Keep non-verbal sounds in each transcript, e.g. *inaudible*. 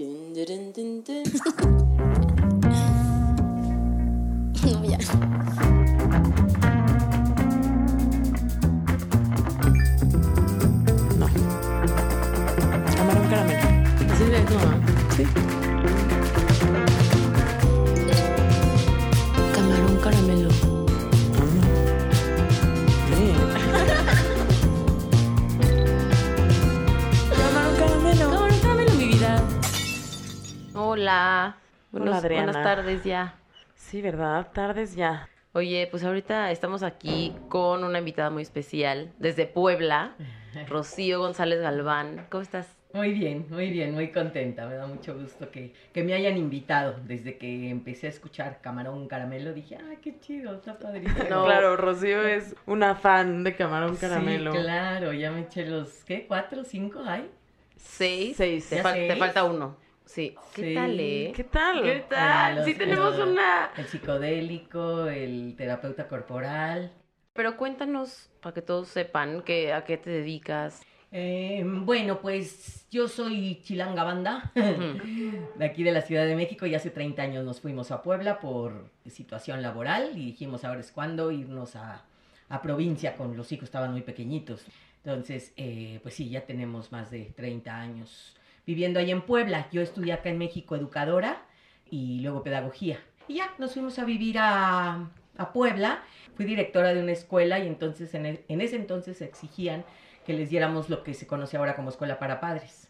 Dun, dun, dun, dun, dun. *laughs* *laughs* Oh, no, ya. Hola. Buenos- Hola, Adriana. Buenas tardes ya. Sí, ¿verdad? Tardes ya. Oye, pues ahorita estamos aquí con una invitada muy especial desde Puebla, *laughs* Rocío González Galván. ¿Cómo estás? Muy bien, muy bien, muy contenta. Me da mucho gusto que, que me hayan invitado. Desde que empecé a escuchar Camarón Caramelo dije, ¡ay, qué chido! Está padrísimo. No. Claro, Rocío es una fan de camarón caramelo. Sí, claro, ya me eché los, ¿qué? ¿Cuatro, cinco hay? Seis. Seis. Te, ¿Ya fal- te seis? falta uno. Sí. ¿Qué Sí. tal, eh? ¿Qué tal? ¿Qué Ah, tal? los- sí tenemos una... El psicodélico, el terapeuta corporal. Pero cuéntanos, para que todos sepan, que, a qué te dedicas. Eh, bueno, pues yo soy Chilanga Banda, *laughs* de aquí de la Ciudad de México, y hace 30 años nos fuimos a Puebla por situación laboral y dijimos ahora es cuando irnos a, a provincia con los hijos, estaban muy pequeñitos. Entonces, eh, pues sí, ya tenemos más de 30 años viviendo ahí en Puebla. Yo estudié acá en México educadora y luego pedagogía. Y ya nos fuimos a vivir a, a Puebla. Fui directora de una escuela y entonces en, e- en ese entonces exigían que les diéramos lo que se conoce ahora como escuela para padres.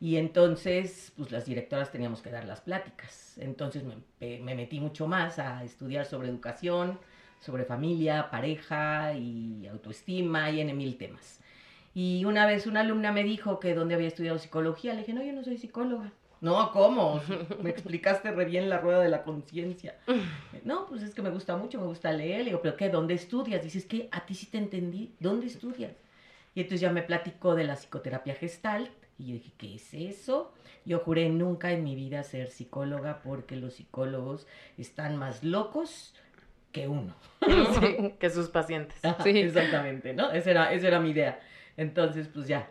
Y entonces, pues las directoras teníamos que dar las pláticas. Entonces me, me metí mucho más a estudiar sobre educación, sobre familia, pareja y autoestima y en mil temas. Y una vez una alumna me dijo que dónde había estudiado psicología. Le dije, no, yo no soy psicóloga. No, ¿cómo? Me explicaste re bien la rueda de la conciencia. No, pues es que me gusta mucho, me gusta leer. Le digo, ¿pero qué? ¿Dónde estudias? Dices que a ti sí te entendí. ¿Dónde estudias? Y entonces ya me platicó de la psicoterapia gestalt. Y yo dije, ¿qué es eso? Yo juré nunca en mi vida ser psicóloga porque los psicólogos están más locos que uno. Sí, que sus pacientes. Ajá, Sí. Exactamente, ¿no? Esa era, esa era mi idea. Entonces, pues ya,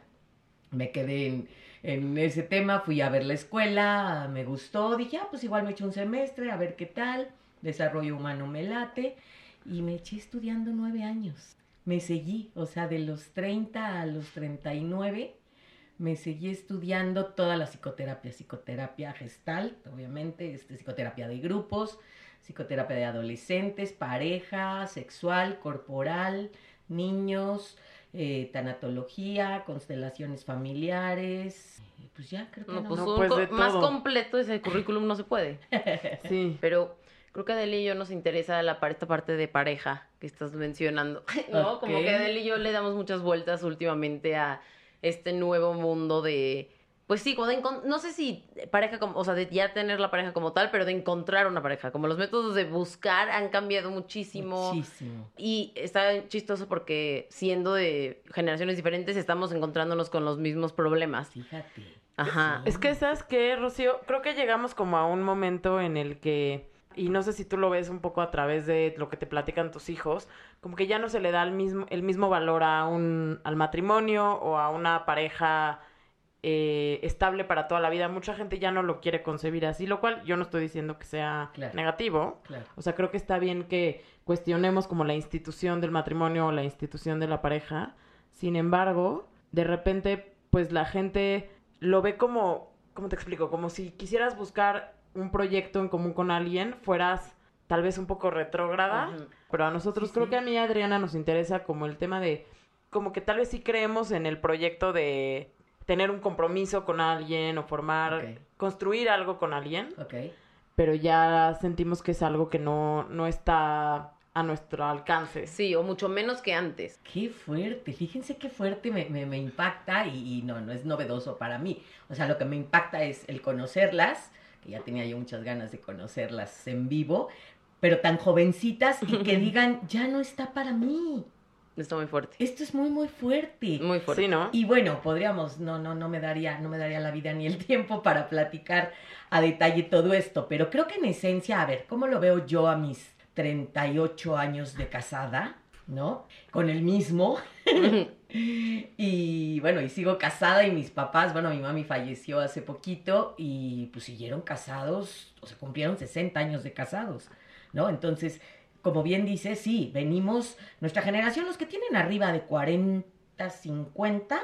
me quedé en, ese tema, fui a ver la escuela, me gustó, dije, ah, pues igual me eché un semestre, a ver qué tal, desarrollo humano me late, y me eché estudiando nueve años. Me seguí, o sea, de los 30 a los 39, me seguí estudiando toda la psicoterapia, psicoterapia gestal, obviamente, este, psicoterapia de grupos, psicoterapia de adolescentes, pareja, sexual, corporal, niños, eh, tanatología, constelaciones familiares. Pues ya, creo que No, no. pues, No, un pues, co- de más completo ese currículum no se puede. *laughs* Sí. Pero creo que a Adele y yo nos interesa la, esta parte de pareja que estás mencionando. *laughs* ¿No? Como que Adele y yo le damos muchas vueltas últimamente a este nuevo mundo de. Pues sí, como de encon- no sé si pareja como, o sea, de ya tener la pareja como tal, pero de encontrar una pareja. Como los métodos de buscar han cambiado muchísimo. Muchísimo. Y está chistoso porque siendo de generaciones diferentes estamos encontrándonos con los mismos problemas. Fíjate. Ajá. Es que, ¿sabes qué, Rocío? Creo que llegamos como a un momento en el que, y no sé si tú lo ves un poco a través de lo que te platican tus hijos, como que ya no se le da el mismo, el mismo valor a un, al matrimonio o a una pareja eh, estable para toda la vida. Mucha gente ya no lo quiere concebir así, lo cual yo no estoy diciendo que sea Claro. negativo. Claro. O sea, creo que está bien que cuestionemos como la institución del matrimonio o la institución de la pareja. Sin embargo, de repente, pues la gente lo ve como, ¿cómo te explico? Como si quisieras buscar un proyecto en común con alguien, fueras tal vez un poco retrógrada. Pero a nosotros, Sí, creo sí. que a mí Adriana nos interesa como el tema de, como que tal vez sí creemos en el proyecto de tener un compromiso con alguien o formar, construir algo con alguien Ok. pero ya sentimos que es algo que no, no está a nuestro alcance. Sí, o mucho menos que antes. Qué fuerte, fíjense qué fuerte me, me- me impacta y, y no, no es novedoso para mí. O sea, lo que me impacta es el conocerlas, que ya tenía yo muchas ganas de conocerlas en vivo, pero tan jovencitas y que *laughs* digan, ya no está para mí. Está muy fuerte. Esto es muy, muy fuerte. Muy fuerte. Sí, ¿no? Y bueno, podríamos, no, no, no me daría, no me daría la vida ni el *laughs* tiempo para platicar a detalle todo esto, pero creo que en esencia, a ver, ¿cómo lo veo yo a mis 38 años de casada? ¿No? Con el mismo. *laughs* Y bueno, y sigo casada y mis papás, bueno, mi mami falleció hace poquito y pues siguieron casados, o sea, cumplieron 60 años de casados, ¿no? Entonces, como bien dice, sí, venimos, nuestra generación, los que tienen arriba de 40, 50,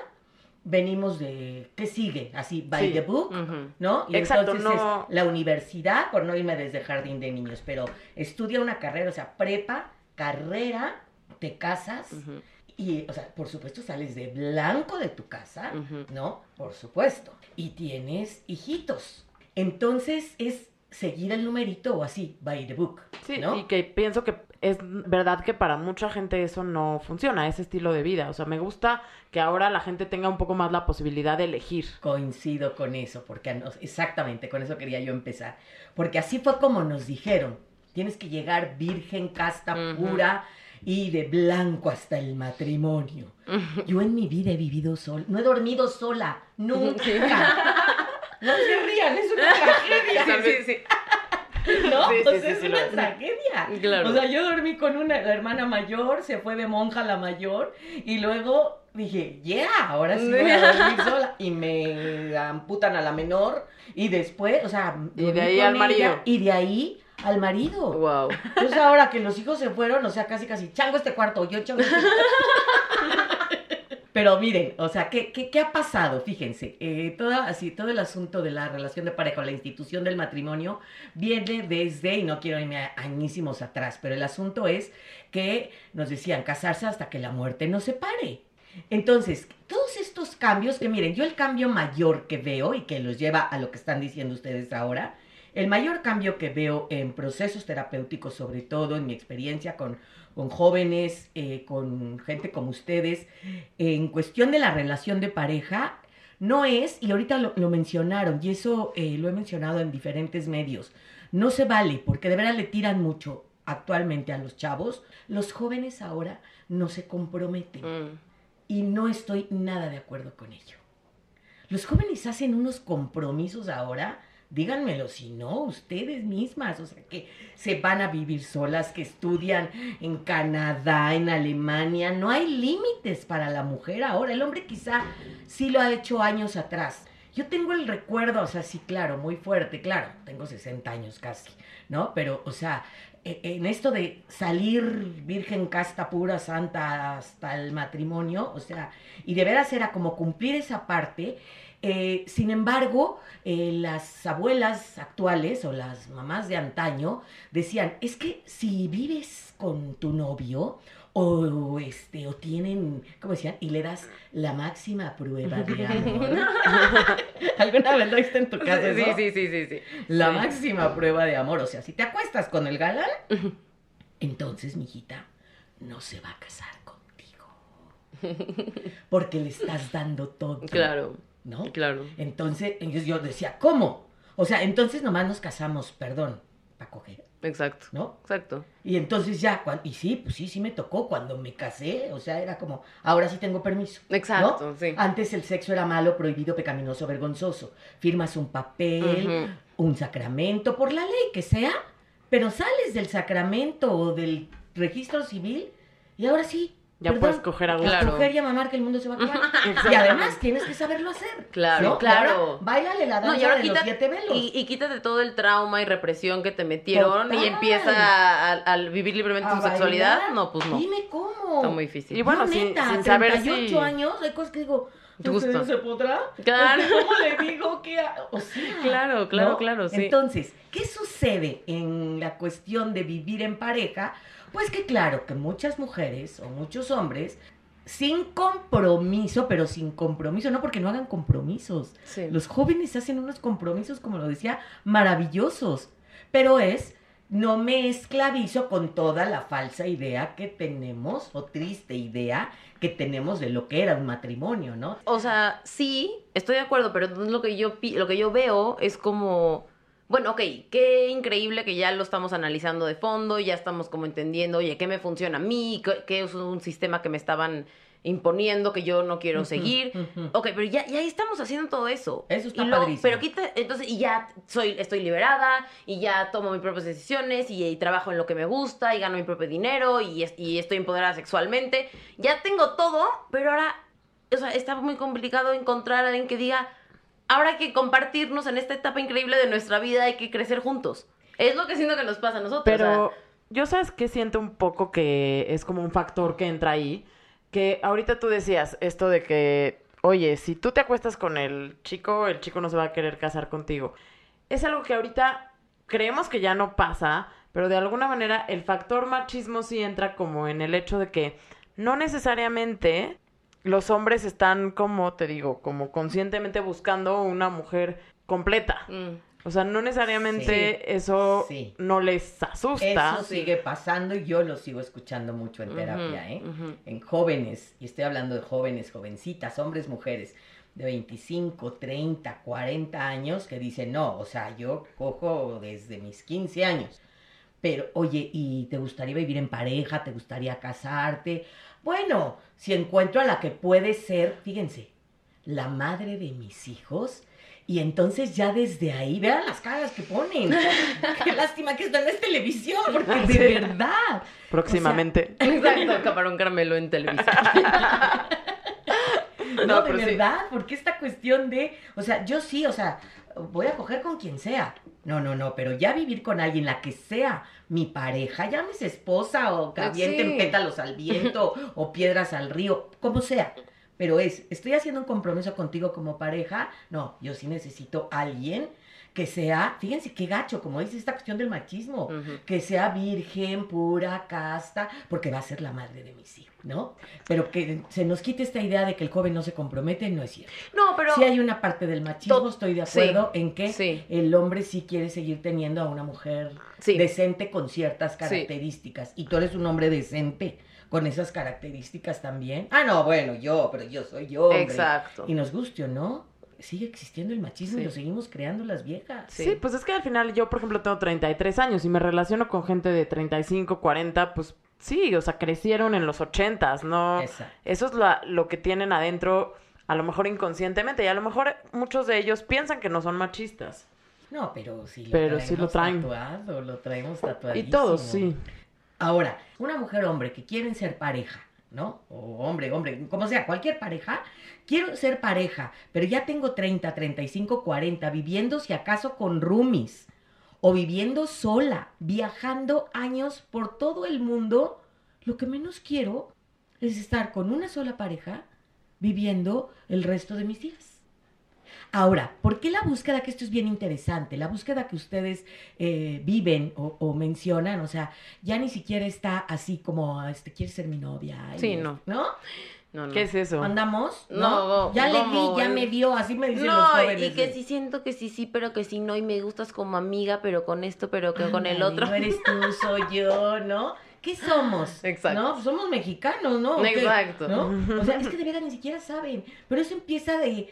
venimos de, ¿qué sigue? Así, by Sí. the book. ¿no? Y Exacto, entonces no- es la universidad, por no irme desde jardín de niños, pero estudia una carrera, o sea, prepa, carrera, te casas y, o sea, por supuesto sales de blanco de tu casa. ¿no? Por supuesto. Y tienes hijitos. Entonces es seguir el numerito o así, by the book, Sí, ¿no? y que pienso que es verdad que para mucha gente eso no funciona, ese estilo de vida. O sea, me gusta que ahora la gente tenga un poco más la posibilidad de elegir. Coincido con eso, porque nos- exactamente con eso quería yo empezar. Porque así fue como nos dijeron, tienes que llegar virgen, casta, pura y de blanco hasta el matrimonio. Yo en mi vida he vivido sola, no he dormido sola, *laughs* nunca. No se rían, es una tragedia. Sí, sí, sí. ¿No? Sí, sí, o sea, sí, es una tragedia. Claro. O sea, yo dormí con una la hermana mayor, se fue de monja la mayor, y luego dije, yeah, ahora sí voy a *laughs* dormir sola. Y me amputan a la menor, y después, o sea, Y de ahí al marido. y de ahí al marido. Wow. Entonces ahora que los hijos se fueron, o sea, casi casi, chango este cuarto, yo chango este *laughs* Pero miren, o sea, ¿qué, qué, qué ha pasado? Fíjense, eh, toda, así, todo el asunto de la relación de pareja o la institución del matrimonio viene desde, y no quiero irme a- añísimos atrás, pero el asunto es que nos decían casarse hasta que la muerte nos separe. Entonces, todos estos cambios, que miren, yo el cambio mayor que veo y que los lleva a lo que están diciendo ustedes ahora, el mayor cambio que veo en procesos terapéuticos, sobre todo en mi experiencia con, con jóvenes, eh, con gente como ustedes, en cuestión de la relación de pareja, no es, y ahorita lo, lo mencionaron, y eso eh, lo he mencionado en diferentes medios, no se vale, porque de verdad le tiran mucho actualmente a los chavos, los jóvenes ahora no se comprometen Mm. y no estoy nada de acuerdo con ello. Los jóvenes hacen unos compromisos ahora, díganmelo si no, ustedes mismas, o sea, que se van a vivir solas, que estudian en Canadá, en Alemania, no hay límites para la mujer ahora, el hombre quizá sí lo ha hecho años atrás. Yo tengo el recuerdo, o sea, sí, claro, muy fuerte, claro, tengo 60 años casi, ¿no? Pero, o sea, en esto de salir virgen, casta, pura, santa hasta el matrimonio, o sea, y de veras era como cumplir esa parte. eh, sin embargo, eh, las abuelas actuales o las mamás de antaño decían, es que si vives con tu novio o este o tienen, ¿cómo decían? Y le das la máxima prueba *laughs* de amor. *laughs* ¿Alguna vez lo viste en tu casa Sí, sí, sí, sí, sí. La máxima prueba de amor. O sea, si te acuestas con el galán, entonces, mijita, no se va a casar contigo. Porque le estás dando todo. Claro, ¿No? claro. Entonces, entonces yo decía, ¿cómo? O sea, entonces nomás nos casamos, perdón, para coger, Exacto. ¿no? Exacto. Y entonces ya, y sí, pues sí, sí me tocó cuando me casé, o sea, era como, ahora sí tengo permiso. ¿no? Exacto, sí. Antes el sexo era malo, prohibido, pecaminoso, vergonzoso. Firmas un papel, un sacramento, por la ley que sea, pero sales del sacramento o del registro civil y ahora sí. Ya perdón, puedes coger a Claro. coger y a mamar que el mundo se va a acabar. *laughs* y además tienes que saberlo hacer. Claro, ¿no? claro. Báilale la danza No, y ahora de los siete velos. Y, y quítate todo el trauma y represión que te metieron Total. y empieza a, a- a vivir libremente A tu sexualidad. bailar. No, pues no. Dime cómo. Está muy difícil. Y bueno, Yo, sin- neta, sin saber 38 si- años, hay cosas que digo. ¿usted se podrá? Claro. Es *laughs* que, ¿Cómo le digo que ha- O sea, Claro, claro, ¿no? claro, sí. Entonces, ¿qué sucede en la cuestión de vivir en pareja? Pues que claro, que muchas mujeres o muchos hombres, sin compromiso, pero sin compromiso, no porque no hagan compromisos. Sí. Los jóvenes hacen unos compromisos, como lo decía, maravillosos. Pero es, no me esclavizo con toda la falsa idea que tenemos, o triste idea que tenemos de lo que era un matrimonio, ¿no? O sea, sí, estoy de acuerdo, pero entonces lo que yo lo que yo veo es como bueno, ok, qué increíble que ya lo estamos analizando de fondo, ya estamos como entendiendo, oye, qué me funciona a mí, qué, qué es un sistema que me estaban imponiendo que yo no quiero seguir. Ok, pero ya, ya estamos haciendo todo eso. Eso está y luego- padrísimo. Pero quita, entonces, y ya soy, estoy liberada, y ya tomo mis propias decisiones, y, y trabajo en lo que me gusta, y gano mi propio dinero, y, y estoy empoderada sexualmente. Ya tengo todo, pero ahora, o sea, está muy complicado encontrar a alguien que diga, ahora que compartirnos en esta etapa increíble de nuestra vida, hay que crecer juntos. Es lo que siento que nos pasa a nosotros. Pero o sea, yo sabes que siento un poco que es como un factor que entra ahí. Que ahorita tú decías esto de que, oye, si tú te acuestas con el chico, el chico no se va a querer casar contigo. Es algo que ahorita creemos que ya no pasa, pero de alguna manera el factor machismo sí entra como en el hecho de que no necesariamente los hombres están como, te digo, como conscientemente buscando una mujer completa. mm. O sea, no necesariamente eso Sí. no les asusta. Eso sigue pasando y yo lo sigo escuchando mucho en terapia, ¿eh? En jóvenes, y estoy hablando de jóvenes, jovencitas, hombres, mujeres, de 25, 30, 40 años que dicen, no, o sea, yo cojo desde mis 15 años. Pero, oye, ¿y te gustaría vivir en pareja? ¿Te gustaría casarte? Bueno, si encuentro a la que puede ser, fíjense, la madre de mis hijos, y entonces ya desde ahí, vean las caras que ponen. *laughs* Qué lástima que esto no es televisión, porque *laughs* de verdad. Próximamente. Exacto, camarón caramelo en televisión. *laughs* No, No, de sí. verdad, porque esta cuestión de, o sea, yo sí, o sea, voy a coger con quien sea. No, no, no, pero ya vivir con alguien, la que sea mi pareja, llámese esposa o Sí. avienten pétalos al viento *laughs* o piedras al río, como sea. Pero es, estoy haciendo un compromiso contigo como pareja. No, yo sí necesito alguien que sea, fíjense qué gacho, como dice esta cuestión del machismo, que sea virgen, pura, casta, porque va a ser la madre de mis hijos, ¿no? Pero que se nos quite esta idea de que el joven no se compromete, no es cierto. No, pero... Sí hay una parte del machismo, To- estoy de acuerdo en que sí. el hombre sí quiere seguir teniendo a una mujer Sí. decente con ciertas características. Y tú eres un hombre decente con esas características también. Ah, no, bueno, yo, pero yo soy yo. hombre. Exacto. Y nos guste o no, sigue existiendo el machismo y lo seguimos creando las viejas. Sí. Sí. pues es que al final yo, por ejemplo, tengo 33 años y me relaciono con gente de 35, 40, pues sí, o sea, crecieron en los 80s, ¿no? Exacto. Eso es la- lo que tienen adentro, a lo mejor inconscientemente, y a lo mejor muchos de ellos piensan que no son machistas. No, pero sí lo Pero sí lo traemos traen. tatuado, lo traemos tatuado. Y todos, sí. Ahora, una mujer hombre que quieren ser pareja, ¿no? O hombre, hombre, como sea, cualquier pareja, quiero ser pareja, pero ya tengo 30, 35, 40, viviendo si acaso con roomies, o viviendo sola, viajando años por todo el mundo, lo que menos quiero es estar con una sola pareja viviendo el resto de mis días. Ahora, ¿por qué la búsqueda? Que esto es bien interesante. La búsqueda que ustedes eh, viven o, o mencionan, o sea, ya ni siquiera está así como, este, ¿quieres ser mi novia? Y Sí, es- no. ¿No? No, no. ¿Qué es eso? ¿Andamos? No, Ya le vi, ya me vio, así me dicen los No, jóvenes. y que sí siento que sí, sí, pero que sí no, y me gustas como amiga, pero con esto, pero que con el otro. No eres tú, soy yo, ¿no? ¿Qué somos? Exacto. No, somos mexicanos, ¿no? Exacto. ¿No? O sea, es *laughs* que de veras ni siquiera saben. Pero eso empieza de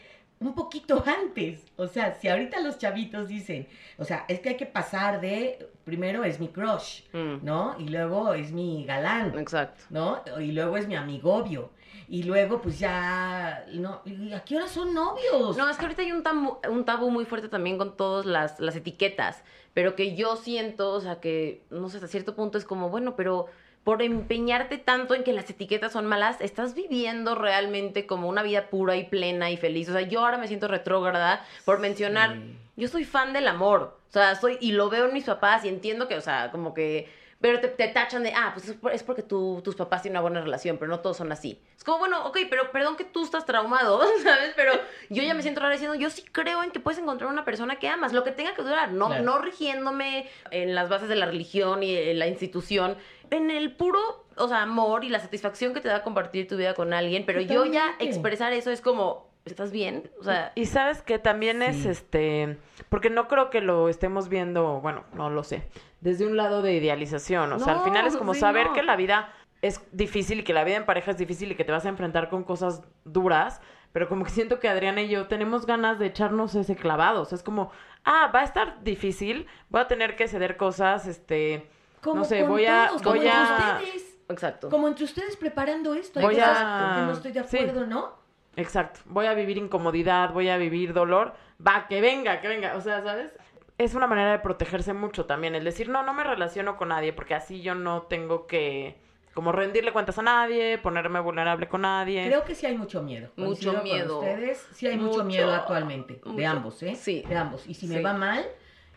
un poquito antes. O sea, si ahorita los chavitos dicen, o sea, es que hay que pasar de, primero es mi crush, Mm, ¿no? Y luego es mi galán, Exacto. ¿no? Y luego es mi amigobio. Y luego, pues ya, no, ¿y ¿a qué hora son novios? No, es que ahorita hay un tabú, un tabú muy fuerte también con todas las, las etiquetas, pero que yo siento, o sea, que, no sé, hasta cierto punto es como, bueno, pero por empeñarte tanto en que las etiquetas son malas, estás viviendo realmente como una vida pura y plena y feliz. O sea, yo ahora me siento retrógrada por mencionar, Sí. yo soy fan del amor, o sea, soy, y lo veo en mis papás y entiendo que, o sea, como que... Pero te, te tachan de, ah, pues es, por- es porque tú, tus papás tienen una buena relación, pero no todos son así. Es como, bueno, ok, pero perdón que tú estás traumado, *laughs* ¿sabes? Pero yo ya me siento rara diciendo, yo sí creo en que puedes encontrar una persona que amas, lo que tenga que durar, no, Claro. no rigiéndome en las bases de la religión y en la institución, en el puro, o sea, amor y la satisfacción que te da compartir tu vida con alguien, pero yo ya expresar eso es como, ¿estás bien? O sea, Y sabes que también es este, porque no creo que lo estemos viendo, bueno, no lo sé, desde un lado de idealización, o sea, al final es como sí, saber no. que la vida es difícil y que la vida en pareja es difícil y que te vas a enfrentar con cosas duras, pero como que siento que Adriana y yo tenemos ganas de echarnos ese clavado, o sea, es como, ah, va a estar difícil, voy a tener que ceder cosas, este, Como no sé, con voy a, todos, como voy con a, ustedes. Exacto. como entre ustedes preparando esto. Hay Voy cosas a- que no estoy de sí. acuerdo, ¿no? Exacto. Voy a vivir incomodidad, voy a vivir dolor. Va, que venga, que venga. O sea, ¿sabes? Es una manera de protegerse mucho también. El decir, no, no me relaciono con nadie, porque así yo no tengo que como rendirle cuentas a nadie, ponerme vulnerable con nadie. Creo que sí hay mucho miedo. Mucho Coincido con miedo. ustedes, sí hay mucho, Mucho, miedo actualmente. De ambos, ¿eh? Sí. De ambos. Y si me va mal.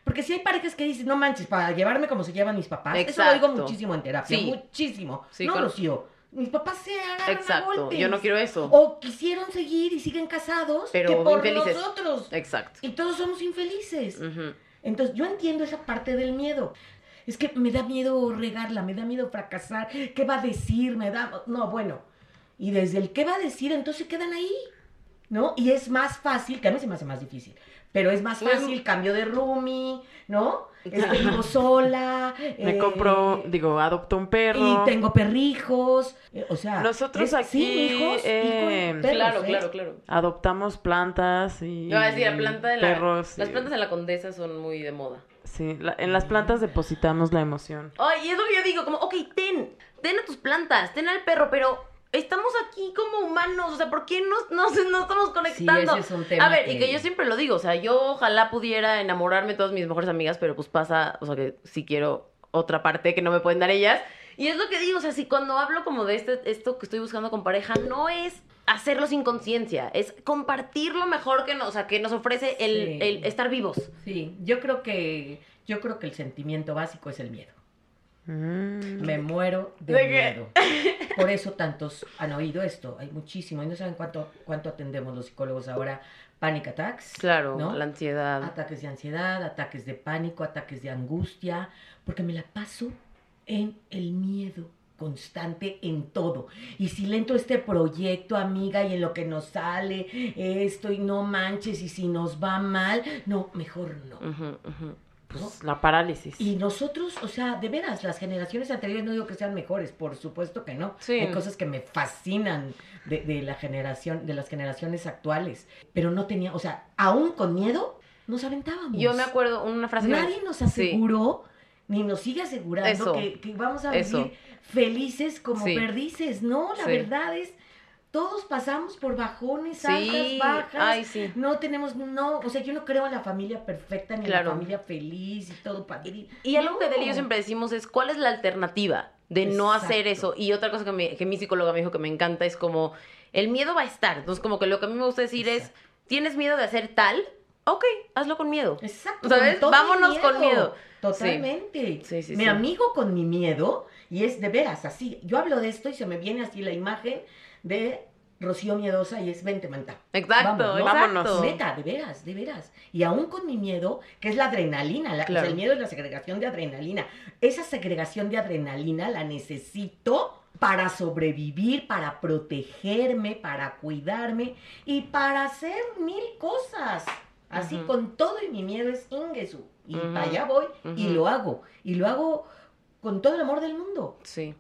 Porque si hay parejas que dicen, no manches, para llevarme como se llevan mis papás. Eso lo Exacto. digo muchísimo en terapia. Sí. Muchísimo. Sí, no, con- Rocío. Mis papás se agarran a Exacto. golpes. Yo no quiero eso. O quisieron seguir y siguen casados. Pero que por infelices. nosotros. Exacto. Y todos somos infelices. Entonces, yo entiendo esa parte del miedo. Es que me da miedo regarla, me da miedo fracasar. ¿Qué va a decir? Me da. No, bueno. Y desde el qué va a decir, entonces quedan ahí. ¿No? Y es más fácil, que a mí se me hace más difícil. Pero es más fácil, cambio de roomie, ¿no? Este, vivo sola. *laughs* Me eh, compro, digo, adopto un perro. Y tengo perrijos. eh, o sea. Nosotros es- sí, aquí, hijos eh, perros, claro, ¿eh? claro, claro. Adoptamos plantas y decir, la planta de la, perros. las y- plantas de la condesa son muy de moda. Sí, la- en las plantas depositamos la emoción. Ay, y es lo que yo digo, como, ok, ten, ten a tus plantas, ten al perro, pero estamos aquí como humanos, o sea, ¿por qué no, no, se- no estamos conectando? ese es un tema a ver, y que- que yo siempre lo digo, o sea, yo ojalá pudiera enamorarme de todas mis mejores amigas, pero pues pasa, o sea, que sí quiero otra parte que no me pueden dar ellas. Y es lo que digo, o sea, si cuando hablo como de este, esto que estoy buscando con pareja, no es hacerlo sin conciencia, es compartir lo mejor que nos, o sea, que nos ofrece el, Sí. el estar vivos. Sí, yo creo que. Yo creo que el sentimiento básico es el miedo. Mm. Me muero de, ¿De qué? miedo. *laughs* Por eso tantos han oído esto. Hay muchísimo. Y no saben cuánto, cuánto atendemos los psicólogos ahora. Panic attacks. Claro, ¿no? la ansiedad. Ataques de ansiedad, ataques de pánico, ataques de angustia. Porque me la paso en el miedo constante en todo. Y si le entro este proyecto, amiga, y en lo que nos sale esto, y no manches, y si nos va mal, no, mejor no. Ujú, ujú. Pues, la parálisis. Y nosotros, o sea, de veras, las generaciones anteriores no digo que sean mejores, por supuesto que no. Sí. Hay cosas que me fascinan de, de la generación, de las generaciones actuales. Pero no tenía, o sea, aún con miedo, nos aventábamos. Yo me acuerdo una frase Nadie nos Sí. aseguró, ni nos sigue asegurando que, que vamos a Eso. vivir felices como Sí. perdices. No, la verdad es, todos pasamos por bajones, Sí, altas, bajas. ay, sí. No tenemos, no, o sea, yo no creo en la familia perfecta ni en la familia feliz y todo padre. Y algo que No. Del y yo siempre decimos es, ¿cuál es la alternativa de no hacer eso? Y otra cosa que, me- que mi psicóloga me dijo que me encanta es como, el miedo va a estar. Entonces, como que lo que a mí me gusta decir es. ¿tienes miedo de hacer tal? Ok, hazlo con miedo. Exacto. ¿Sabes? con Vámonos con miedo. Totalmente. Sí, sí, mi amigo con mi miedo, y es de veras así. Yo hablo de esto y se me viene así la imagen de Rocío Miedosa y es vente, manta. Exacto, Vamos, ¿no? Vámonos. Neta, de veras, de veras. Y aún con mi miedo, que es la adrenalina, la- o sea, Claro. el miedo es la segregación de adrenalina. Esa segregación de adrenalina la necesito para sobrevivir, para protegerme, para cuidarme y para hacer mil cosas. Así con todo y mi miedo es Ingesu. Y para allá voy y lo hago. Y lo hago con todo el amor del mundo. Sí.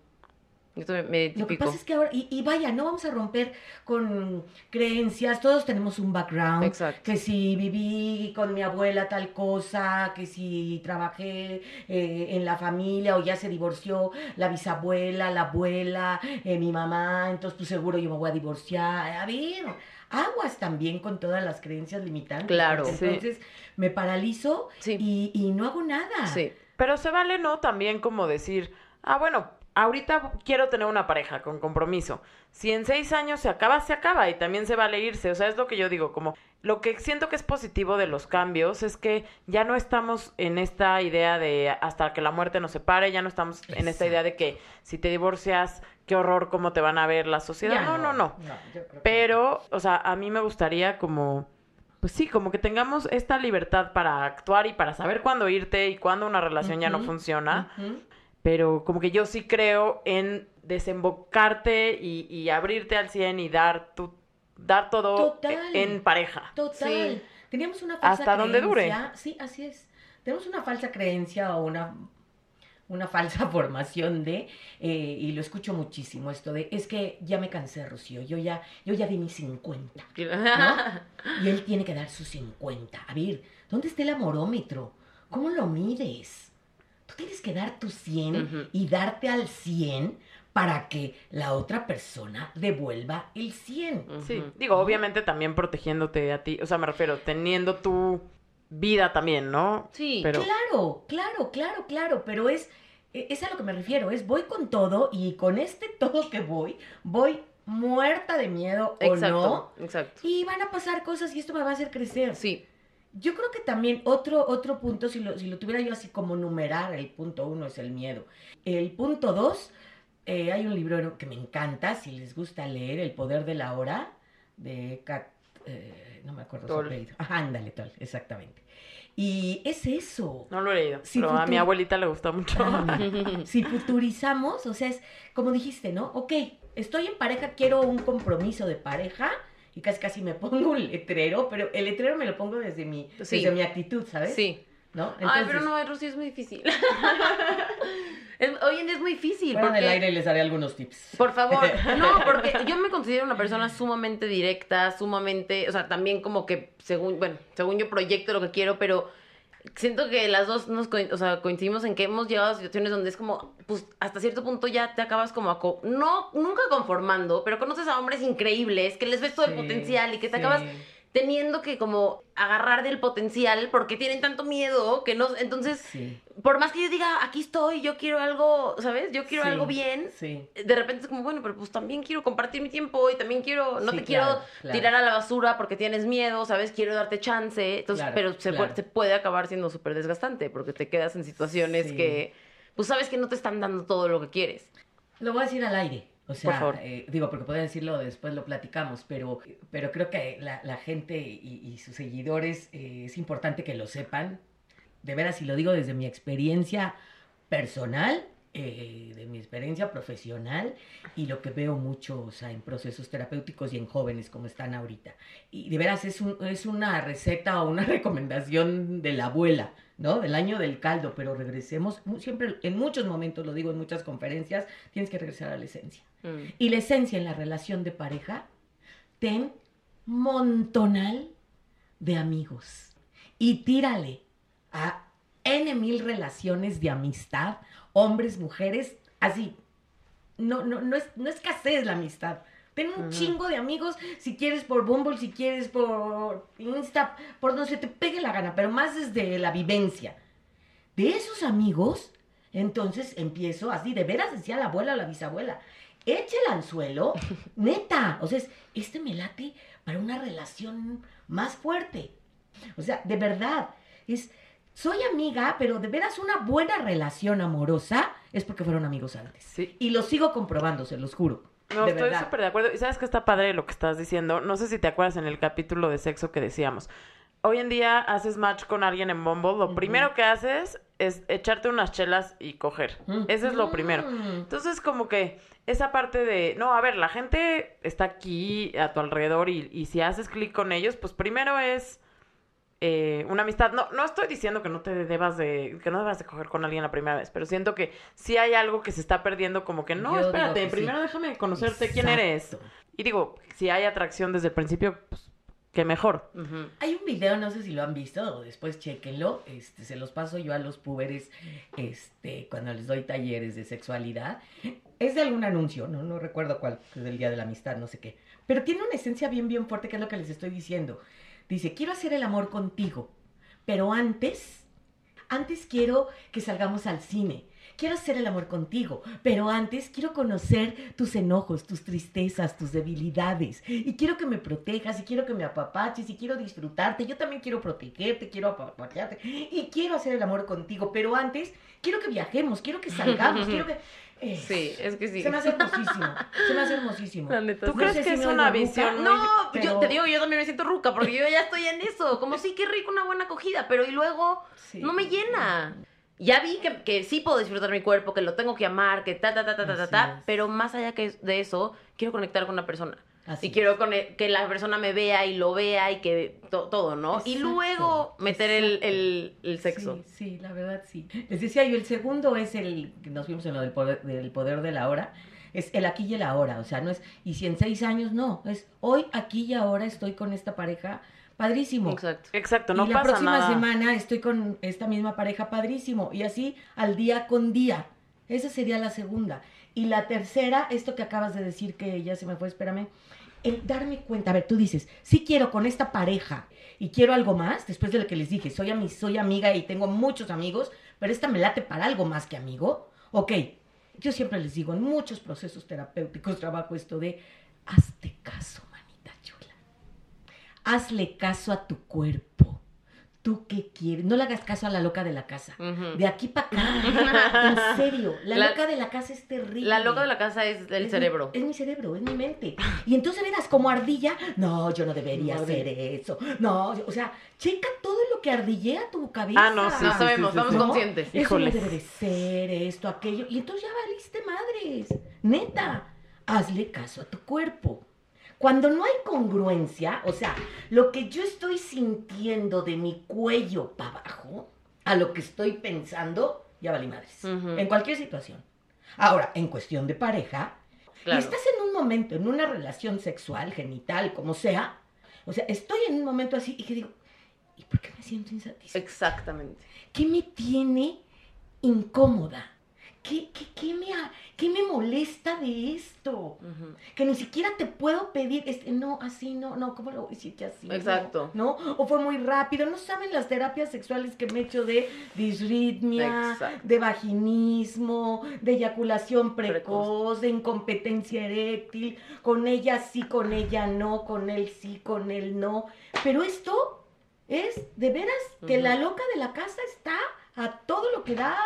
Esto me, me Lo que pasa es que ahora, y, y vaya, no vamos a romper con creencias, todos tenemos un background. Exacto. Que si viví con mi abuela tal cosa, que si trabajé eh, en la familia o ya se divorció la bisabuela, la abuela, eh, mi mamá, entonces pues seguro yo me voy a divorciar. A ver, aguas también con todas las creencias limitantes. Claro. Sí. Entonces me paralizo Sí. y, y no hago nada. Sí. Pero se vale, ¿no? También como decir, ah, bueno, ahorita quiero tener una pareja con compromiso. Si en seis años se acaba, se acaba y también se vale irse. O sea, es lo que yo digo, como lo que siento que es positivo de los cambios es que ya no estamos en esta idea de hasta que la muerte nos separe, ya no estamos en esta idea de que si te divorcias, qué horror, cómo te van a ver la sociedad. No, no, no. Pero, o sea, a mí me gustaría como, pues sí, como que tengamos esta libertad para actuar y para saber cuándo irte y cuándo una relación ya no funciona. Pero como que yo sí creo en desembocarte y, y abrirte al 100 y dar tu, dar todo Total. en pareja. Total. Sí. Teníamos una falsa Hasta donde dure. creencia- Sí, así es. Tenemos una falsa creencia o una, una *laughs* falsa formación de, eh, y lo escucho muchísimo esto de, es que ya me cansé, Rocío, yo ya, yo ya di mis 50, ¿no? *laughs* Y él tiene que dar sus 50. A ver, ¿dónde está el amorómetro? ¿Cómo lo mides? Tú tienes que dar tu 100 Ujú. y darte al 100 para que la otra persona devuelva el 100. Sí, digo, obviamente también protegiéndote a ti, o sea, me refiero, teniendo tu vida también, ¿no? Sí, Pero Claro, claro, claro, claro, pero es, e- es a lo que me refiero, es voy con todo y con este *laughs* todo que voy, voy muerta de miedo o no, exacto. y van a pasar cosas y esto me va a hacer crecer. Sí, Yo creo que también otro, otro punto, si lo, si lo tuviera yo así como numerar, el punto uno es el miedo. El punto dos, eh, hay un libro que me encanta, si les gusta leer, El poder de la hora, de Kat, eh, no me acuerdo su Toll. apellido. Ajá, ándale, Toll, exactamente. Y es eso. no lo he leído, pero a mi abuelita le gustó mucho. Ah, *laughs* si futurizamos, o sea, es como dijiste, ¿no? Ok, estoy en pareja, quiero un compromiso de pareja y casi casi me *laughs* pongo un letrero, pero el letrero me lo pongo desde mi, Sí. desde mi actitud, ¿sabes? sí. ¿No? Ay, pero no, Rosy, es muy difícil. *laughs* Es- hoy en día es muy difícil. Fuera porque... del aire les daré algunos tips. Por favor, *laughs* no, porque yo me considero una persona sumamente directa, sumamente, o sea, también como que según, bueno, según yo proyecto lo que quiero, pero siento que las dos nos o sea, coincidimos en que hemos llegado a situaciones donde es como, pues hasta cierto punto ya te acabas como, aco- no, nunca conformando, pero conoces a hombres increíbles que les ves todo el potencial y que te sí. acabas teniendo que como agarrar del potencial porque tienen tanto miedo que no, entonces, Sí. por más que yo diga, aquí estoy, yo quiero algo, ¿sabes? Yo quiero sí, algo bien, Sí. de repente es como, bueno, pero pues también quiero compartir mi tiempo y también quiero, no te quiero claro, tirar a la basura porque tienes miedo, ¿sabes? Quiero darte chance. Entonces, Claro, pero se, puede, se puede acabar siendo súper desgastante porque te quedas en situaciones que, pues sabes que no te están dando todo lo que quieres. Lo voy a decir al aire. O sea, eh, digo, porque pueden decirlo después, lo platicamos, pero, pero creo que la, la gente y, y sus seguidores eh, es importante que lo sepan. De veras, y lo digo desde mi experiencia personal, eh, de mi experiencia profesional y lo que veo mucho o sea, en procesos terapéuticos y en jóvenes como están ahorita. Y de veras es, un- es una receta o una *laughs* recomendación de la abuela, ¿no? Del año del caldo, pero regresemos, siempre, en muchos momentos, lo digo en muchas conferencias, tienes que regresar a la esencia. Mm. Y la esencia en la relación de pareja, ten montonal de amigos. Y tírale a N mil relaciones de amistad, hombres, mujeres, así. No, no, no, es, no escasez la amistad. Ten un chingo de amigos, si quieres por Bumble, si quieres por Insta, por donde se te pegue la gana, pero más desde la vivencia. De esos amigos, entonces empiezo así, de veras decía la abuela o la bisabuela, eche el anzuelo, *laughs* neta, o sea, es, este me late para una relación más fuerte. O sea, de verdad, es, soy amiga, pero de veras una buena relación amorosa es porque fueron amigos antes. Sí. Y lo sigo comprobando, se los juro. No, de estoy súper de acuerdo. Y sabes que está padre lo que estás diciendo. No sé si te acuerdas en el capítulo de sexo que decíamos. Hoy en día haces match con alguien en Bumble. Lo primero que haces es echarte unas chelas y coger. Eso es lo primero. Mm. Entonces, como que esa parte de, no, a ver, la gente está aquí a tu alrededor y, y si haces clic con ellos, pues primero es eh, una amistad. No, no estoy diciendo que no te debas de, que no debas de coger con alguien la primera vez, pero siento que si hay algo que se está perdiendo, como que no, Yo espérate, que sí. primero déjame conocerte quién eres. Y digo, si hay atracción desde el principio, pues que mejor. Hay un video, no sé si lo han visto, o después chequenlo, este, se los paso yo a los púberes, este, cuando les doy talleres de sexualidad. Es de algún anuncio, no, no recuerdo cuál, es del Día de la Amistad, no sé qué. Pero tiene una esencia bien, bien fuerte, que es lo que les estoy diciendo. Dice, quiero hacer el amor contigo, pero antes, antes quiero que salgamos al cine. Quiero hacer el amor contigo, pero antes quiero conocer tus enojos, tus tristezas, tus debilidades. Y quiero que me protejas, y quiero que me apapaches, y quiero disfrutarte. Yo también quiero protegerte, quiero apapacharte. Y quiero hacer el amor contigo, pero antes quiero que viajemos, quiero que salgamos, *laughs* quiero que... Sí, es que sí. Se me hace hermosísimo, se me hace hermosísimo. ¿Tú crees que si es una ruca. visión No, pero- yo te digo, yo también me siento ruca porque yo ya estoy en eso. Como sí, qué rico una buena acogida, pero y luego Sí. no me llena. Ya vi que, que sí puedo disfrutar mi cuerpo, que lo tengo que amar, que ta, ta, ta, ta, ta, ta, ta, pero más allá que de eso, quiero conectar con una persona. Así y quiero cone- que la persona me vea y lo vea y que to- todo, ¿no? Y luego meter el, el, el sexo. Sí, sí, la verdad sí. Les decía yo, el segundo es el, que nos vimos en lo del poder, del poder de la hora, es el aquí y el ahora, o sea, no es, y si en seis años, no, es hoy, aquí y ahora estoy con esta pareja, padrísimo. Exacto. Exacto, no y la pasa próxima nada. semana estoy con esta misma pareja, padrísimo, y así al día con día. Esa sería la segunda. Y la tercera, esto que acabas de decir que ya se me fue, espérame, darme cuenta, a ver, tú dices, sí quiero con esta pareja y quiero algo más, después de lo que les dije, soy, ami- soy amiga y tengo muchos amigos, pero esta me late para algo más que amigo. Ok, yo siempre les digo, en muchos procesos terapéuticos trabajo esto de, hazte caso, manita chula. Hazle caso a tu cuerpo. ¿Tú qué quieres? No le hagas caso a la loca de la casa. De aquí para acá. *laughs* en serio, la, La- loca de la casa es terrible. La loca de la casa es Es cerebro. mi- es mi cerebro, es mi mente. Y entonces verás como ardilla, no, yo no debería No hacer eso. No, yo- o sea, checa todo lo que ardillea tu cabeza. Ah, no, sí, No sí, sabemos, sí, sí, estamos conscientes. Eso no debe de ser, esto, aquello. Y entonces ya valiste madres. Neta, hazle caso a tu cuerpo. Cuando no hay congruencia, o sea, lo que yo estoy sintiendo de mi cuello para abajo, a lo que estoy pensando, ya valí madres. En cualquier situación. Ahora, en cuestión de pareja, Claro. y estás en un momento, en una relación sexual, genital, como sea, o sea, estoy en un momento así y que digo, ¿y por qué me siento insatisfecha? Exactamente. ¿Qué me tiene incómoda? ¿Qué, qué, qué me, qué me molesta de esto? Que ni siquiera te puedo pedir, este, no, así, no, no, ¿cómo lo voy a decir que así? Exacto. ¿No? O fue muy rápido. No saben las terapias sexuales que me he hecho de disritmia, Exacto. de vaginismo, de eyaculación precoz, Precoz. de incompetencia eréctil. Con ella sí, con ella no, con él sí, con él no. Pero esto es, de veras, que la loca de la casa está a todo lo que da.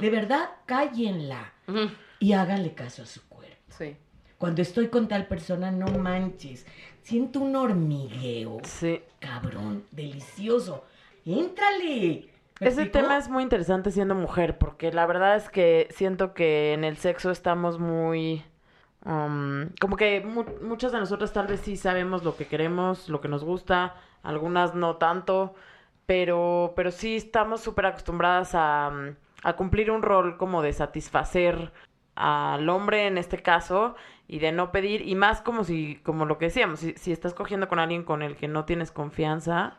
De verdad, cállenla Ujú. y háganle caso a su cuerpo. Sí. Cuando estoy con tal persona, no manches. Siento un hormigueo, Sí. cabrón, delicioso. ¡Éntrale! ¿Me Ese explicó? tema es muy interesante siendo mujer, porque la verdad es que siento que en el sexo estamos muy... um, como que mu- muchas de nosotras tal vez sí sabemos lo que queremos, lo que nos gusta, algunas no tanto, pero, pero sí estamos súper acostumbradas a, um, a cumplir un rol como de satisfacer al hombre en este caso y de no pedir, y más como si, como lo que decíamos, si, si estás cogiendo con alguien con el que no tienes confianza.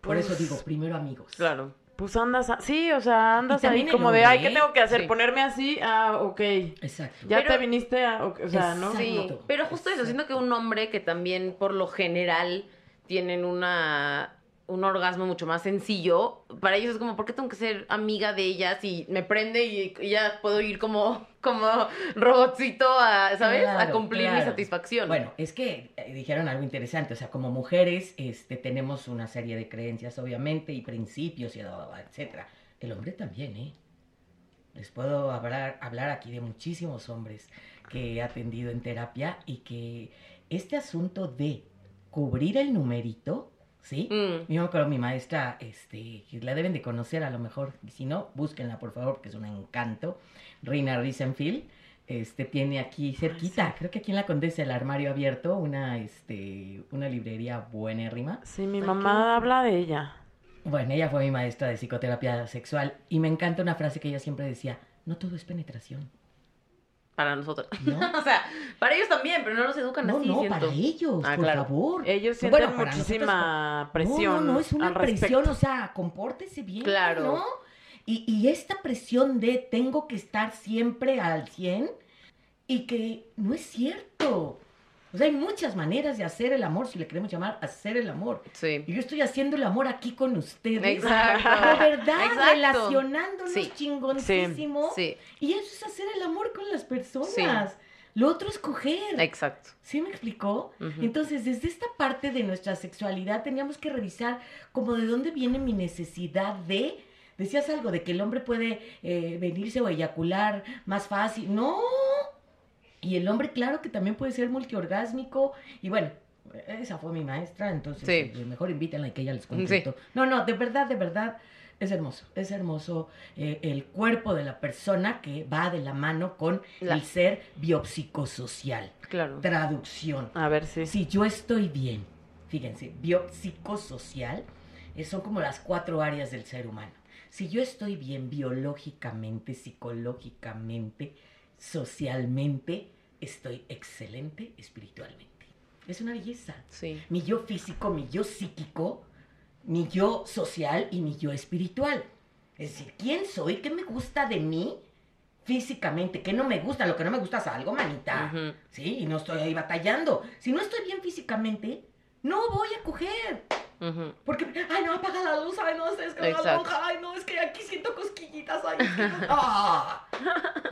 Por eso pues- digo, primero amigos. Claro. pues andas, a- sí, o sea, andas también ahí como de, ay, ¿qué ¿eh? tengo que hacer? Sí. Ponerme así, ah, ok. Exacto. Ya Pero- te viniste a, o, o sea, ¿no? Exacto. Sí, pero justo eso, siento que un hombre que también por lo general tienen una un orgasmo mucho más sencillo, para ellos es como, ¿por qué tengo que ser amiga de ellas y me prende y, y ya puedo ir como, como robotcito a, ¿sabes? a Claro, cumplir mi satisfacción. Bueno, es que eh, dijeron algo interesante, o sea, como mujeres este, tenemos una serie de creencias, obviamente, y principios, y etcétera. El hombre también, ¿eh? Les puedo hablar, hablar aquí de muchísimos hombres que he atendido en terapia y que este asunto de cubrir el numerito, ¿sí? Mm. Yo me acuerdo mi maestra, este, que la deben de conocer a lo mejor, si no, búsquenla por favor, porque es un encanto. Reina Risenfield, este, tiene aquí cerquita, creo que aquí en la Condesa, el armario abierto, una, este, una librería buenérrima. Sí, mi mamá habla de ella. Bueno, ella fue mi maestra de psicoterapia sexual y me encanta una frase que ella siempre decía, no todo es penetración. Para nosotros. *laughs* ¿No? o sea, para ellos también, pero no los educan No, así, no, siento. para ellos, Ah, por claro. favor. Ellos sienten bueno, muchísima presión. No, no, no, es una presión, o sea, compórtese bien, Claro. ¿no? Y, y esta presión de tengo que estar siempre al 100 y que no es cierto. O sea, hay muchas maneras de hacer el amor, si le queremos llamar hacer el amor. Sí. Y yo estoy haciendo el amor aquí con ustedes. Exacto. De verdad, Exacto. relacionándonos Sí. chingoncísimo. Sí, Y eso es hacer el amor con las personas. Lo otro es coger. exacto. ¿Sí me explicó? Entonces, desde esta parte de nuestra sexualidad teníamos que revisar como de dónde viene mi necesidad de... Decías algo de que el hombre puede eh, venirse o eyacular más fácil. No. Y el hombre, claro que también puede ser multiorgásmico. Y bueno, esa fue mi maestra, entonces Sí. eh, mejor invítenla y que ella les Sí. todo. No, no, de verdad, de verdad, es hermoso. Es hermoso eh, el cuerpo de la persona que va de la mano con La- el ser biopsicosocial. Claro. Traducción. A ver si. Si yo estoy bien, fíjense, biopsicosocial eh, son como las cuatro áreas del ser humano. Si yo estoy bien biológicamente, psicológicamente, socialmente, estoy excelente espiritualmente. Es una belleza. Sí. Mi yo físico, mi yo psíquico, mi yo social y mi yo espiritual. Es decir, ¿quién soy? ¿Qué me gusta de mí? físicamente, que no me gusta, lo que no me gusta es algo, manita. Sí, y no estoy ahí batallando. Si no estoy bien físicamente, no voy a coger. Ujú. Porque, ay, no, apaga la luz, ay, no, es que la lonja, ay, no, es que aquí siento cosquillitas, ay, es que no. *laughs* ¡Ah!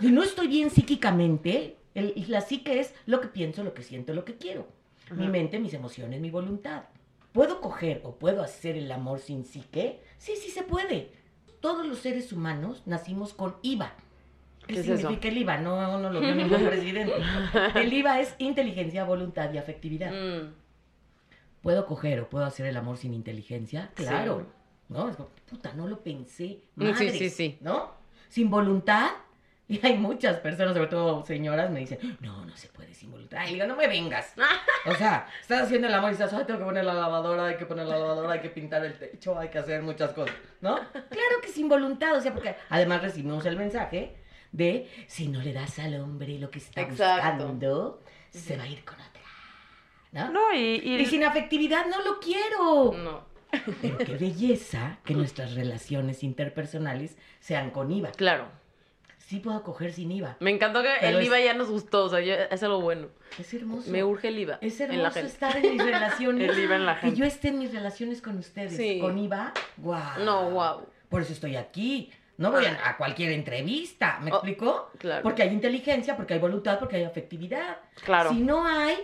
Si no estoy bien psíquicamente, el- la psique es lo que pienso, lo que siento, lo que quiero. Mi Ajá. mente, mis emociones, mi voluntad. ¿Puedo coger o puedo hacer el amor sin psique? Sí, sí se puede. Todos los seres humanos nacimos con IVA. ¿Qué, ¿Qué es significa el IVA? No, no lo vio *laughs* ningún presidente. El IVA es inteligencia, voluntad y afectividad. Mm. ¿Puedo coger o puedo hacer el amor sin inteligencia? Sí. Claro. ¿No? Es como, puta, no lo pensé. Mm, sí, Madres, sí, sí. ¿No? Sin voluntad. Y hay muchas personas, sobre todo señoras, me dicen, no, no se puede sin voluntad. Y digo, no me vengas. *laughs* O sea, estás haciendo el amor y estás, ay, tengo que poner la lavadora, hay que poner la lavadora, hay que pintar el techo, hay que hacer muchas cosas, ¿no? *laughs* Claro que sin voluntad, o sea, porque además recibimos el mensaje de, si no le das al hombre lo que está Exacto. buscando, se va a ir con otra. ¿No? No, y, y- Y sin afectividad no lo quiero. No. Pero qué belleza que nuestras relaciones interpersonales sean con IVA. Claro. Sí puedo coger sin IVA. Me encantó que el es- IVA ya nos gustó, o sea, ya- es algo bueno. Es hermoso. Me urge el IVA. Es en la hermoso gente. estar en mis *laughs* relaciones. El IVA en la Que gente. yo esté en mis relaciones con ustedes. Sí. Con IVA, guau. No, wow. Por eso estoy aquí. No voy a, a cualquier entrevista. ¿Me Oh, explico? claro. Porque hay inteligencia, porque hay voluntad, porque hay afectividad. Claro. Si no hay,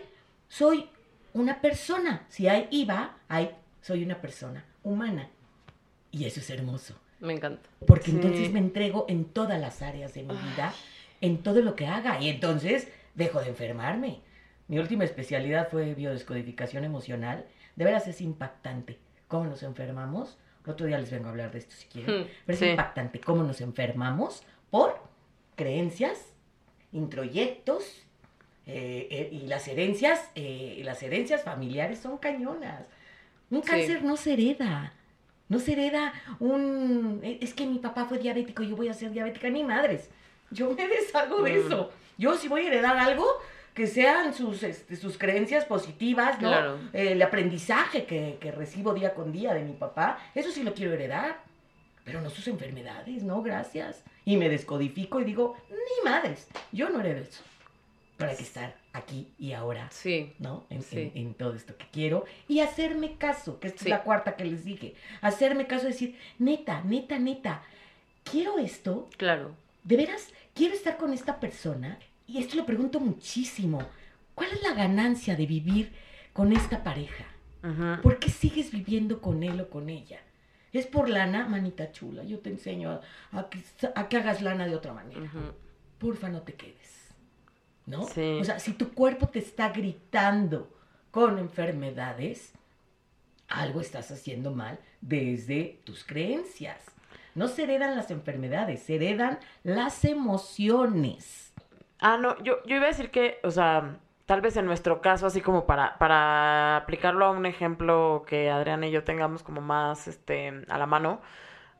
soy una persona. Si hay IVA, hay, soy una persona humana. Y eso es hermoso. Me encanta. Porque Sí. entonces me entrego en todas las áreas de mi vida, en todo lo que haga. Y entonces dejo de enfermarme. Mi última especialidad fue biodescodificación emocional. De veras es impactante cómo nos enfermamos. Otro día les vengo a hablar de esto si quieren. Hmm, Pero es impactante cómo nos enfermamos por creencias, introyectos. Eh, eh, y las herencias, eh, las herencias familiares son cañonas. Un Sí. cáncer no se hereda. No se hereda un... "Eh, Es que mi papá fue diabético y yo voy a ser diabética. Ni madres. Yo me *laughs* deshago de Mm. eso. Yo si voy a heredar algo, que sean sus, este, sus creencias positivas, ¿no? Claro. El aprendizaje que, que recibo día con día de mi papá, eso sí lo quiero heredar. Pero no sus enfermedades, no, gracias. Y me descodifico y digo, ni madres, yo no heredo eso. Hay que estar aquí y ahora. Sí. ¿no? En, Sí. en- en todo esto que quiero. Y hacerme caso, que esta Sí. es la cuarta que les dije. Hacerme caso, decir, neta, neta, neta, quiero esto, Claro. de veras, quiero estar con esta persona. Y esto lo pregunto muchísimo. ¿Cuál es la ganancia de vivir con esta pareja? Ujú. ¿Por qué sigues viviendo con él o con ella? ¿Es por lana, manita chula? Yo te enseño a, a que, a que hagas lana de otra manera porfa no te quedes. ¿No? Sí. O sea, si tu cuerpo te está gritando con enfermedades, algo estás haciendo mal desde tus creencias. No se heredan las enfermedades, se heredan las emociones. Ah, no, yo, yo iba a decir que, o sea, tal vez en nuestro caso, así como para, para aplicarlo a un ejemplo que Adriana y yo tengamos como más este, a la mano,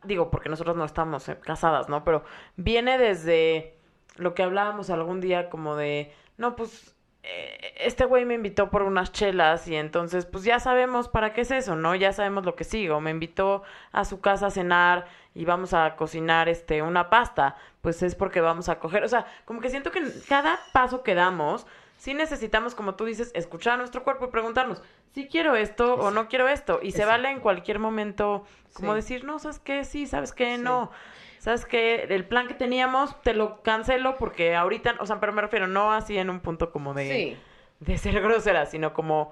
digo, porque nosotros no estamos eh, casadas, ¿no? Pero viene desde lo que hablábamos algún día como de, no, pues eh, este güey me invitó por unas chelas y entonces pues ya sabemos para qué es eso, ¿no? Ya sabemos lo que sigo. Me invitó a su casa a cenar y vamos a cocinar este una pasta, pues es porque vamos a coger, o sea, como que siento que cada paso que damos sí necesitamos, como tú dices, escuchar a nuestro cuerpo y preguntarnos si quiero esto o no quiero esto. Y se vale en cualquier momento como Sí. decir, no, ¿sabes qué? Sí, ¿sabes qué? Sí. No. ¿Sabes qué? El plan que teníamos te lo cancelo porque ahorita, o sea, pero me refiero no así en un punto como de, Sí. de ser *laughs* grosera, sino como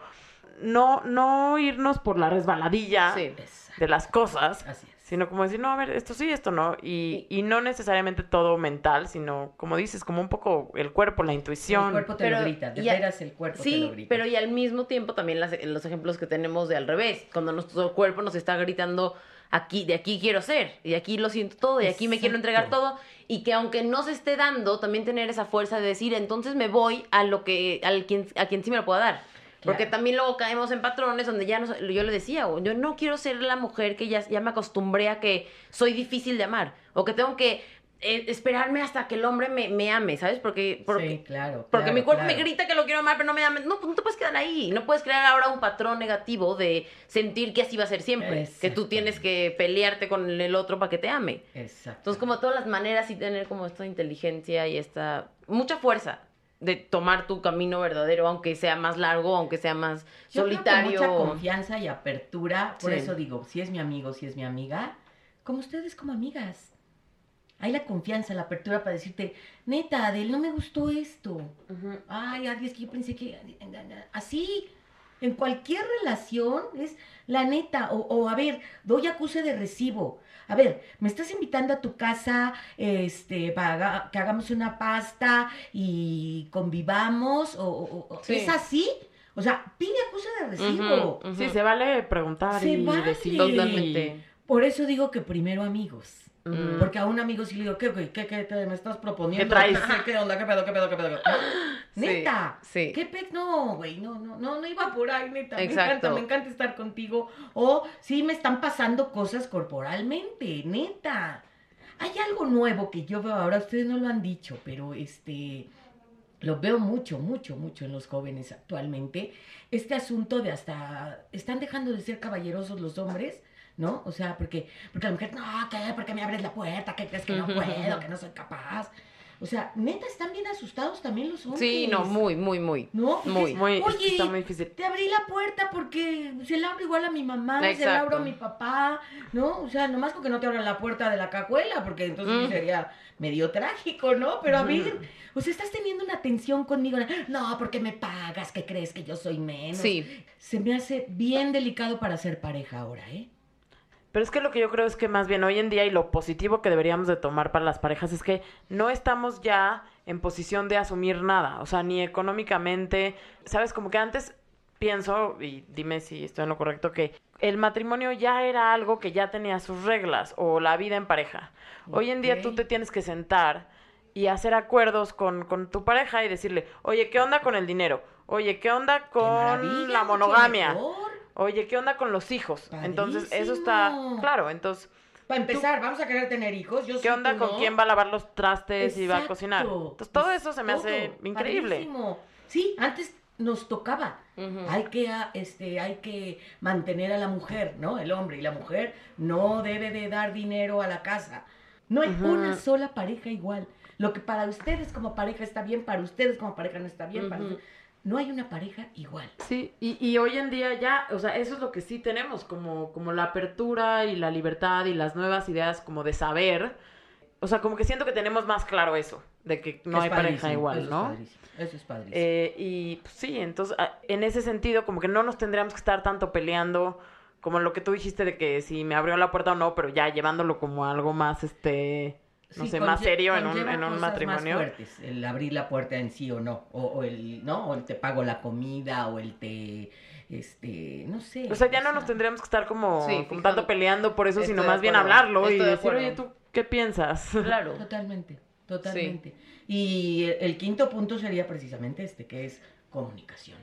no, no irnos por la resbaladilla Sí. De las cosas, Así es. sino como decir, no, a ver, esto sí, esto no. Y, y no necesariamente todo mental, sino, como dices, como un poco el cuerpo, la intuición. El cuerpo te Pero- lo grita, de veras el cuerpo te lo Sí, grita. pero y al mismo tiempo también las- los ejemplos que tenemos de al revés, cuando nuestro cuerpo nos está gritando aquí, de aquí quiero ser, y de aquí lo siento todo, y aquí me quiero entregar todo, y que aunque no se esté dando, también tener esa fuerza de decir, entonces me voy a lo que, al quien, a quien sí me lo pueda dar. Porque también luego caemos en patrones donde ya no, yo le decía, o yo no quiero ser la mujer que ya, ya me acostumbré a que soy difícil de amar, o que tengo que eh, esperarme hasta que el hombre me, me ame, ¿sabes? Porque, porque, sí, claro. porque claro, mi cuerpo me grita que lo quiero amar, pero no me ama. No, pues no te puedes quedar ahí. No puedes crear ahora un patrón negativo de sentir que así va a ser siempre. Que tú tienes que pelearte con el otro para que te ame. Exacto. Entonces, como todas las maneras y tener como esta inteligencia y esta mucha fuerza de tomar tu camino verdadero, aunque sea más largo, aunque sea más Yo creo que solitario. mucha confianza y apertura. Por Sí. eso digo, si es mi amigo, si es mi amiga, como ustedes como amigas. Hay la confianza, la apertura para decirte, neta, Adel, no me gustó esto. Ujú. Ay, Adel, es que yo pensé que... Así, en cualquier relación, es la neta. O, o, a ver, doy acuse de recibo. A ver, me estás invitando a tu casa, este, para que hagamos una pasta y convivamos, o, o- Sí. ¿es así? O sea, pide acuse de recibo. Sí, se vale preguntar Se y vale. decir. Totalmente. Por eso digo que primero amigos. Porque a un amigo sí le digo, ¿qué, qué, qué, qué te me estás proponiendo? ¿Qué traes? ¿Qué, qué onda? ¿Qué pedo? ¿Qué pedo? ¿Qué pedo? *gasps* Sí, Neta. sí. ¿Qué pe... No, güey, no, no, no, no iba por ahí, neta. Me Exacto. encanta, me encanta estar contigo. O sí me están pasando cosas corporalmente, neta. Hay algo nuevo que yo veo ahora, ustedes no lo han dicho, pero este lo veo mucho, mucho, mucho en los jóvenes actualmente. Este asunto de hasta están dejando de ser caballerosos los hombres, ¿no? O sea, porque porque la mujer, no, ¿qué? ¿Por qué me abres la puerta? ¿Qué crees que no puedo? ¿Que no soy capaz? O sea, neta, están bien asustados también los hombres. Sí, no, muy, muy, muy. ¿No? Muy. Muy, Oye, está muy difícil. te abrí la puerta porque se la abro igual a mi mamá, se la abro a mi papá, ¿no? O sea, nomás con que no te abran la puerta de la cajuela, porque entonces Mm. sería medio trágico, ¿no? Pero a ver, o sea, estás teniendo una tensión conmigo. No, porque me pagas, que crees que yo soy menos. Sí. Se me hace bien delicado para ser pareja ahora, ¿eh? Pero es que lo que yo creo es que más bien hoy en día y lo positivo que deberíamos de tomar para las parejas es que no estamos ya en posición de asumir nada, o sea, ni económicamente, sabes, como que antes pienso, y dime si estoy en lo correcto, que el matrimonio ya era algo que ya tenía sus reglas o la vida en pareja. Hoy en día tú te tienes que sentar y hacer acuerdos con, con tu pareja y decirle, oye, ¿qué onda con el dinero? Oye, ¿qué onda con la monogamia? Oye, ¿qué onda con los hijos? Entonces, eso está claro. Entonces, Para empezar, vamos a querer tener hijos. Yo ¿qué onda con no. quién va a lavar los trastes y va a cocinar? Entonces, todo eso se me hace increíble. padrísimo. Sí, antes nos tocaba. Hay que, ah, este, hay que mantener a la mujer, ¿no? El hombre y la mujer no debe de dar dinero a la casa. No hay una sola pareja igual. Lo que para ustedes como pareja está bien, para ustedes como pareja no está bien. Ujú. ustedes- No hay una pareja igual. Sí, y, y hoy en día ya, o sea, eso es lo que sí tenemos, como, como la apertura y la libertad y las nuevas ideas como de saber. O sea, como que siento que tenemos más claro eso, de que no Es hay pareja igual, eso ¿no? Es padrísimo, eso es padrísimo. Eh, y pues, sí, entonces, ah, en ese sentido, como que no nos tendríamos que estar tanto peleando como lo que tú dijiste de que si me abrió la puerta o no, pero ya llevándolo como algo más, este, no Sí, sé, más serio en un, en un matrimonio. Más fuertes, el abrir la puerta en sí o no, o, o el, ¿no? O el te pago la comida, o el te, este, no sé. O sea, ya no nos tendríamos que estar como, Sí, como fijando. tanto peleando por eso, Estoy sino más bien hablarlo y de decir, acuerdo. oye, ¿tú qué piensas? *laughs* Claro. Totalmente, totalmente. Y el, el quinto punto sería precisamente este, que es comunicación.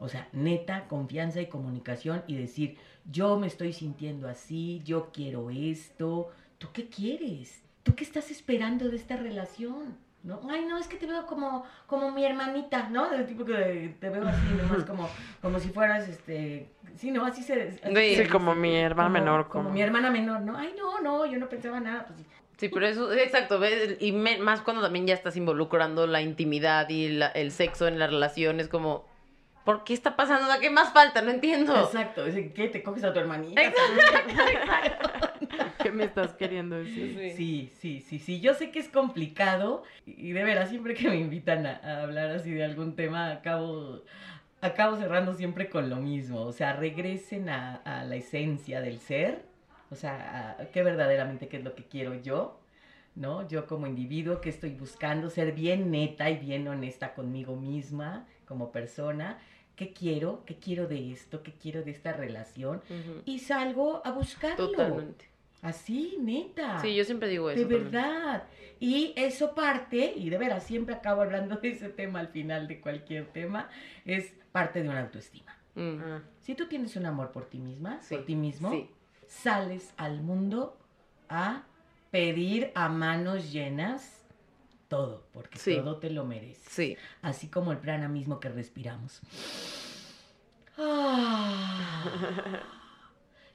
O sea, neta, confianza y comunicación y decir, yo me estoy sintiendo así, yo quiero esto. ¿Tú qué quieres? ¿Tú qué estás esperando de esta relación? ¿No? Ay, no, es que te veo como, como mi hermanita, ¿no? Del tipo que te veo así, nomás como, como si fueras, este... Sí, no, así se... así Sí, se como mi hermana Como- menor. Como Como, mi hermana menor, ¿no? Ay, no, no, yo no pensaba nada. Pues, sí. Sí, pero eso, exacto, ¿ves? y me- más cuando también ya estás involucrando la intimidad y la- el sexo en la relación, es como, ¿por qué está pasando? ¿A qué más falta? No entiendo. Exacto, es que te coges a tu hermanita. *laughs* ¿Qué me estás queriendo decir? Sí, sí, sí, sí. Yo sé que es complicado y de veras, siempre que me invitan a, a hablar así de algún tema, acabo, acabo cerrando siempre con lo mismo. O sea, regresen a, a la esencia del ser. O sea, a qué verdaderamente qué es lo que quiero yo. ¿No? Yo como individuo que estoy buscando ser bien neta y bien honesta conmigo misma como persona. ¿Qué quiero? ¿Qué quiero de esto? ¿Qué quiero de esta relación? Y salgo a buscarlo. Totalmente. Así, neta. Sí, yo siempre digo eso. De también. verdad. Y eso parte, y de veras, siempre acabo hablando de ese tema al final de cualquier tema, es parte de una autoestima. Mm. Mm. Si tú tienes un amor por ti misma, Sí, por ti mismo, sí. sales al mundo a pedir a manos llenas todo, porque Sí. todo te lo mereces. Sí. Así como el prana mismo que respiramos. *laughs* Ah.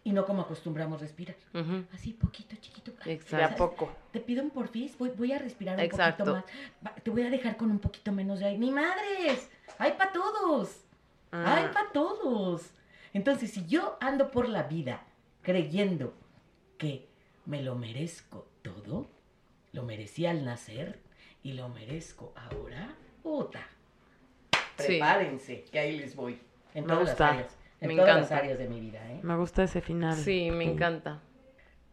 Y no como acostumbramos respirar. Ujú. Así, poquito, chiquito. Exacto. De a poco. Te pido un porfis, voy, voy a respirar un Exacto. poquito más. Te voy a dejar con un poquito menos de aire. ¡Ni madres! ¡Hay para todos! ¡Hay Mm. para todos! Entonces, si yo ando por la vida creyendo que me lo merezco todo, lo merecí al nacer y lo merezco ahora, puta. Sí. Prepárense, que ahí les voy. En todas las áreas. En Me todas encanta. las áreas de mi vida, ¿eh? Me gusta ese final. Sí, me encanta.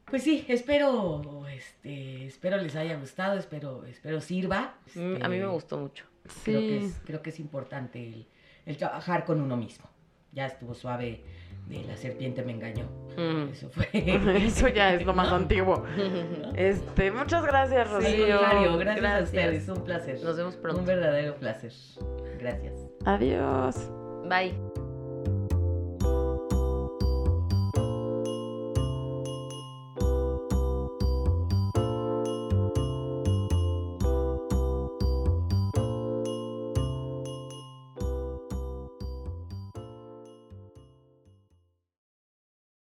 Pues sí, espero, este, espero les haya gustado, espero, espero sirva. Mm, A mí me Este, gustó mucho. Creo que Sí. es, creo que es importante el, el trabajar con uno mismo. Ya estuvo suave de la serpiente me engañó. Mm. Eso fue. *laughs* Eso ya es lo más antiguo. *laughs* Este, muchas gracias, Rocío. contrario, gracias, a gracias. ustedes, un placer. Nos vemos pronto. Un verdadero placer. Gracias. Adiós. Bye.